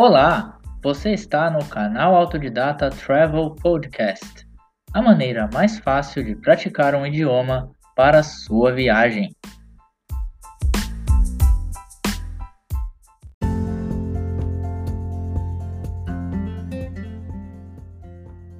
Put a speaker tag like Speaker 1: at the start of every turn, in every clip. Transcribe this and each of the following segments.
Speaker 1: Olá, você está no canal Autodidata Travel Podcast, a maneira mais fácil de praticar um idioma para sua viagem.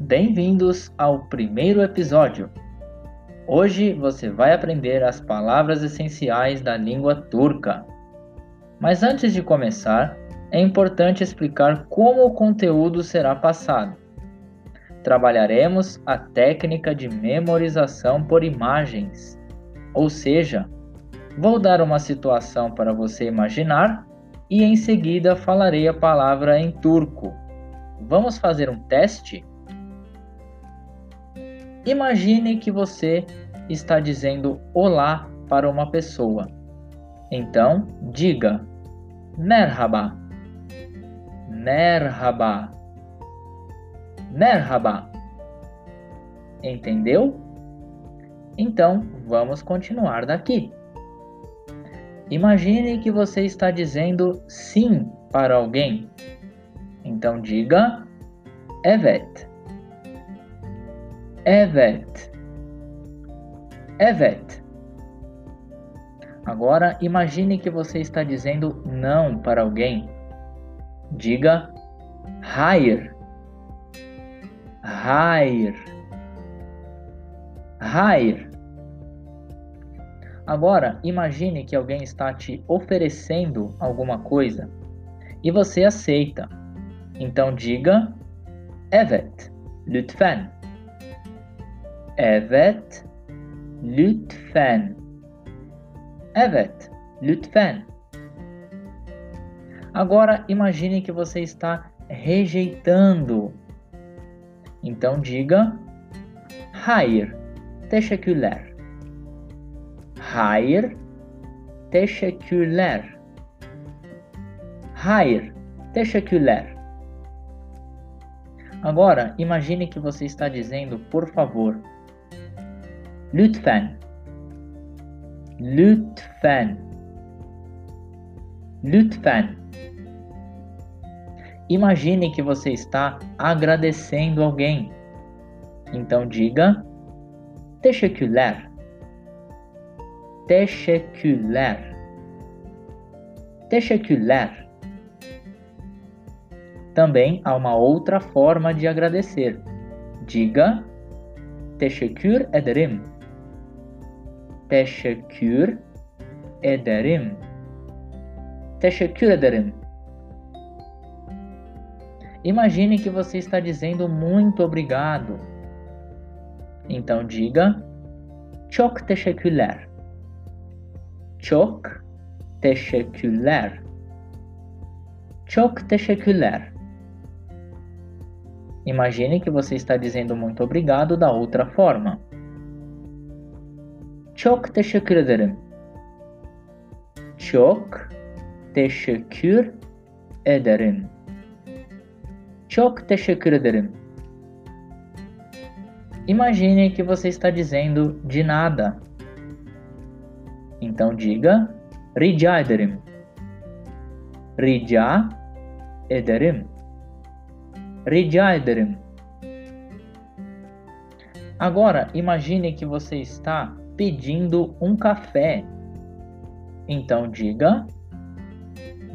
Speaker 1: Bem-vindos ao primeiro episódio. Hoje você vai aprender as palavras essenciais da língua turca. Mas antes de começar, é importante explicar como o conteúdo será passado. Trabalharemos a técnica de memorização por imagens, ou seja, vou dar uma situação para você imaginar e em seguida falarei a palavra em turco. Vamos fazer um teste? Imagine que você está dizendo olá para uma pessoa. Então, diga Merhaba. Merhaba. Merhaba. Entendeu? Então, vamos continuar daqui. Imagine que você está dizendo sim para alguém. Então diga Evet. Evet. Evet. Agora imagine que você está dizendo não para alguém. Diga hire. Hire. Hire. Agora, imagine que alguém está te oferecendo alguma coisa e você aceita. Então diga Evet, lütfen. Evet, lütfen. Evet, lütfen. Agora imagine que você está rejeitando. Então diga Hayır, teşekkürler. Hayır, teşekkürler. Hayır, teşekkürler. Agora, imagine que você está dizendo por favor. Lütfen. Lütfen. Lütfen. Imagine que você está agradecendo alguém. Então diga teşekkürler. Teşekkürler. Teşekkürler. Também há uma outra forma de agradecer. Diga teşekkür ederim. Teşekkür ederim. Teşekkür ederim. Imagine que você está dizendo muito obrigado. Então diga çok teşekkürler. Çok teşekkürler. Çok teşekkürler. Imagine que você está dizendo muito obrigado da outra forma. Çok teşekkür ederim. Çok teşekkür ederim. Çok teşekkür ederim. Imagine que você está dizendo de nada. Então diga rica ederim. Rica ederim. Rica ederim. Agora, imagine que você está pedindo um café. Então diga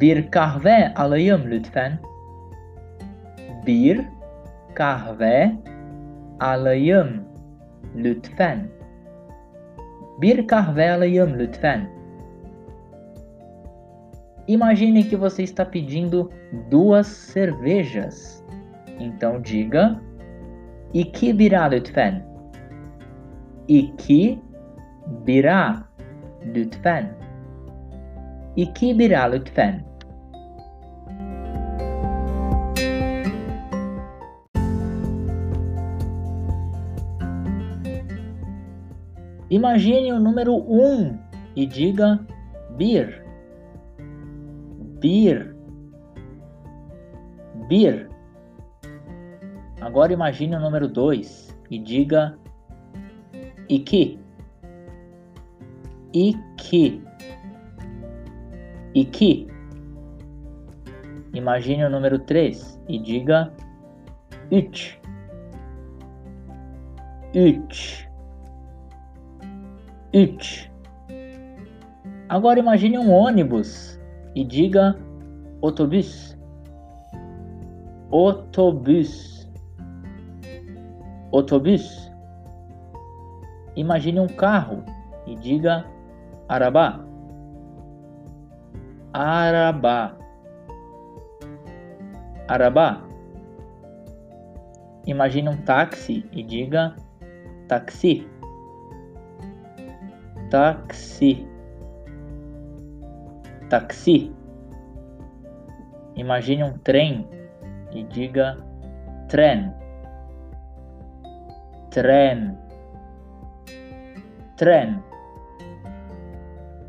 Speaker 1: Bir kahve alayım lütfen. Bir kahve alayım lütfen. Bir kahve alayım lütfen. Imagine que você está pedindo duas cervejas. Então diga iki bira lütfen. İki bira lütfen. İki bira lütfen. Imagine o número 1 um e diga bir. Bir. Bir. Agora imagine o número 2 e diga iki. Iki. Iki. Imagine o número 3 e diga it. It. It. Agora imagine um ônibus e diga otobus. Otobus. Otobus. Imagine um carro e diga arabá. Arabá. Arabá. Imagine um táxi e diga táxi. Táxi. Táxi. Imagine um trem e diga trem. Trem. Trem.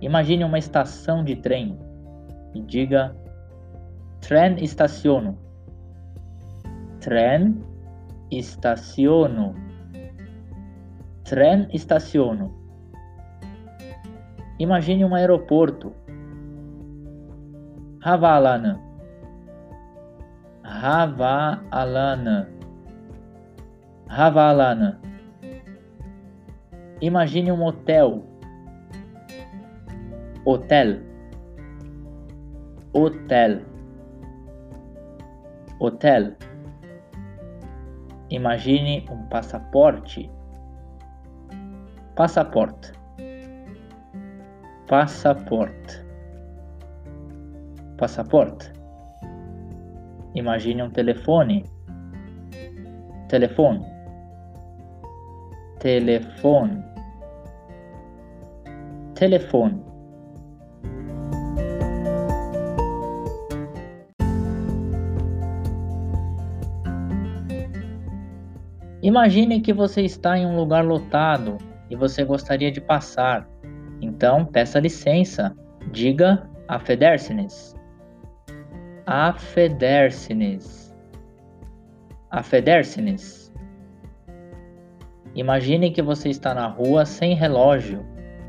Speaker 1: Imagine uma estação de trem e diga Tren estaciono. Tren estaciono. Tren estaciono. Imagine um aeroporto. Havaalanı. Havaalanı. Havaalanı. Imagine um hotel. Hotel. Hotel. Hotel. Imagine um passaporte. Passaporte. Passaporte. Passaporte. Imagine um telefone. Telefone. Telefone. Telefone. Imagine que você está em um lugar lotado e você gostaria de passar. Então, peça licença. Diga affedersnes. Affedersnes. Affedersnes. Imagine que você está na rua sem relógio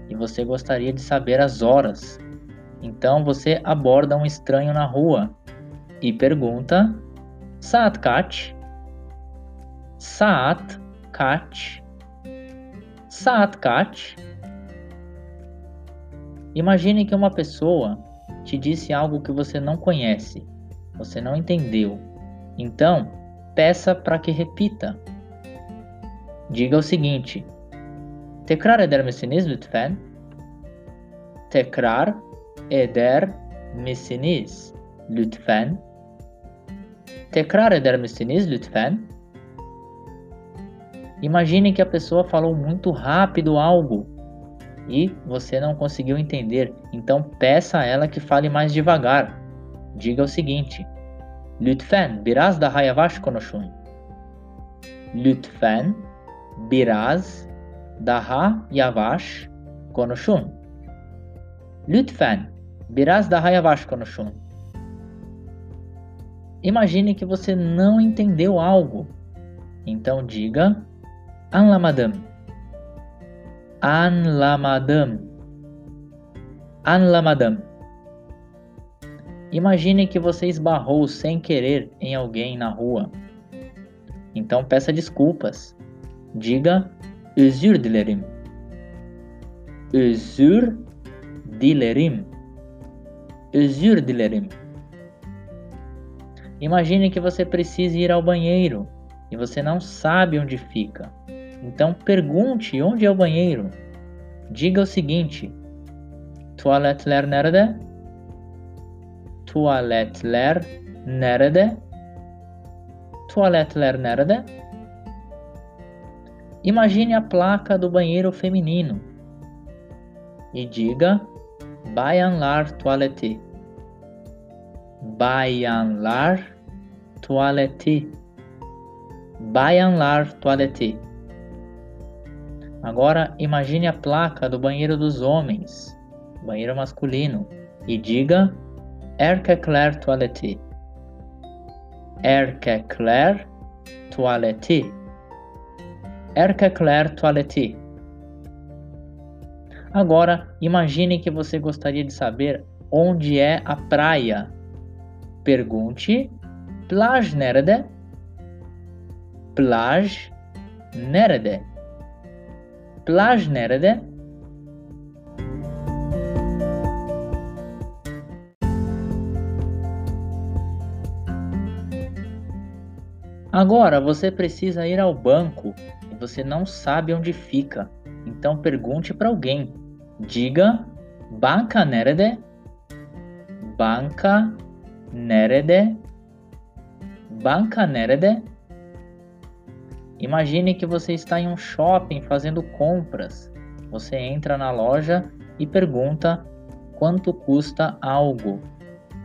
Speaker 1: e você gostaria de saber as horas. Então você aborda um estranho na rua e pergunta: Saat Saat Kat. Saat Kat. Imagine que uma pessoa te disse algo que você não conhece, você não entendeu. Então, peça para que repita. Diga o seguinte: Tekrar eder misiniz lütfen? Tekrar eder misiniz lütfen? Tekrar eder misiniz lütfen? Imagine que a pessoa falou muito rápido algo e você não conseguiu entender, então peça a ela que fale mais devagar. Diga o seguinte: Lütfen biraz daha yavaş konuşun. Lütfen biraz daha yavaş konuşun. Lütfen biraz daha yavaş konuşun. Imagine que você não entendeu algo. Então diga Anlamadım. Anlamadım. Anlamadım. Imagine que você esbarrou sem querer em alguém na rua. Então peça desculpas. Diga özür dilerim. Özür dilerim. Özür dilerim. Imagine que você precisa ir ao banheiro e você não sabe onde fica. Então pergunte onde é o banheiro. Diga o seguinte: Tuvaletler nerede? Tuvaletler nerede? Tuvaletler nerede? Imagine a placa do banheiro feminino e diga Bayanlar tuvaleti. Bayanlar tuvaleti. Bayanlar tuvaleti. Agora imagine a placa do banheiro dos homens, banheiro masculino, e diga Erkekler tuvaleti. Erkekler tuvaleti. Erkekler tuvaleti. Agora imagine que você gostaria de saber onde é a praia. pergunte plaj nerede? Plaj nerede? Plaj nerede? Agora você precisa ir ao banco e você não sabe onde fica. Então pergunte para alguém. Diga banka nerede? Banka nerede? Banka nerede? Imagine que você está em um shopping fazendo compras. Você entra na loja e pergunta quanto custa algo.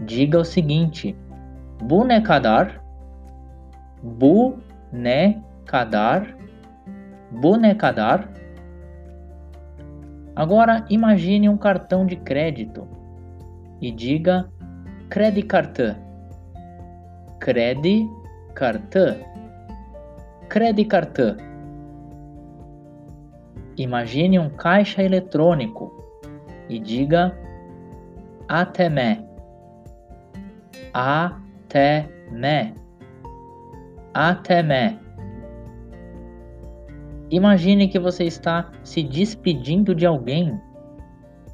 Speaker 1: Diga o seguinte: Bu ne kadar? Bu ne? Agora imagine um cartão de crédito e diga kredi kartı. Kredi kartı. Kredi kartı. Imagine um caixa eletrônico e diga ATM. ATM. ATM. Imagine que você está se despedindo de alguém.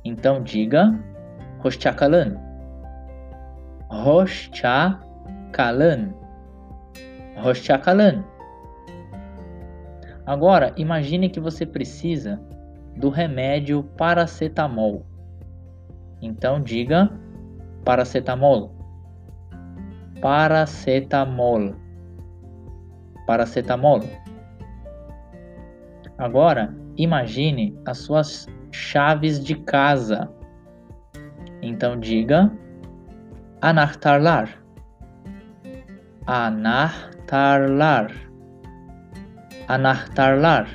Speaker 1: Então diga Hoşçakalın. Hoşçakalın. Hoşçakalın. Agora, imagine que você precisa do remédio paracetamol. Então diga paracetamol. Paracetamol. Paracetamol. Agora, imagine as suas chaves de casa. Então diga anahtarlar. Anahtarlar anahtarlar.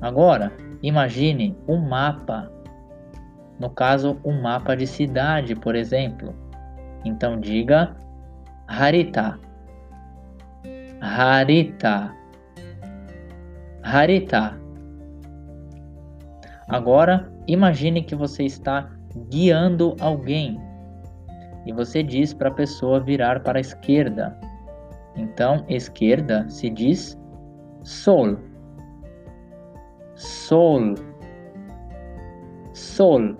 Speaker 1: Agora, imagine um mapa. No caso, um mapa de cidade, por exemplo. Então diga harita. Harita. Harita. Agora, imagine que você está guiando alguém e você diz para a pessoa virar para a esquerda. Então, esquerda se diz sol. Sol. Sol.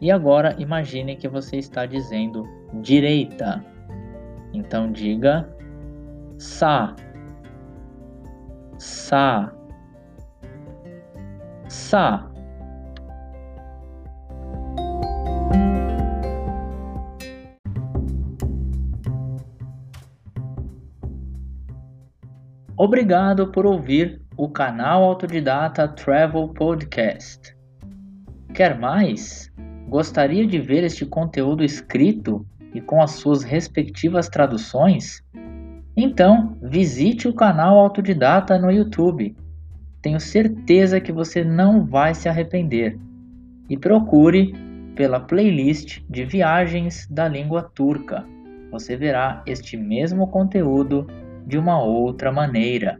Speaker 1: E agora imagine que você está dizendo direita. Então diga sa. Sa. Sa. Obrigado por ouvir o canal Autodidata Travel Podcast. Quer mais? Gostaria de ver este conteúdo escrito e com as suas respectivas traduções? Então, visite o canal Autodidata no YouTube. Tenho certeza que você não vai se arrepender. E procure pela playlist de viagens da língua turca. Você verá este mesmo conteúdo de uma outra maneira.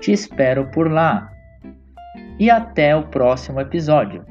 Speaker 1: Te espero por lá e até o próximo episódio.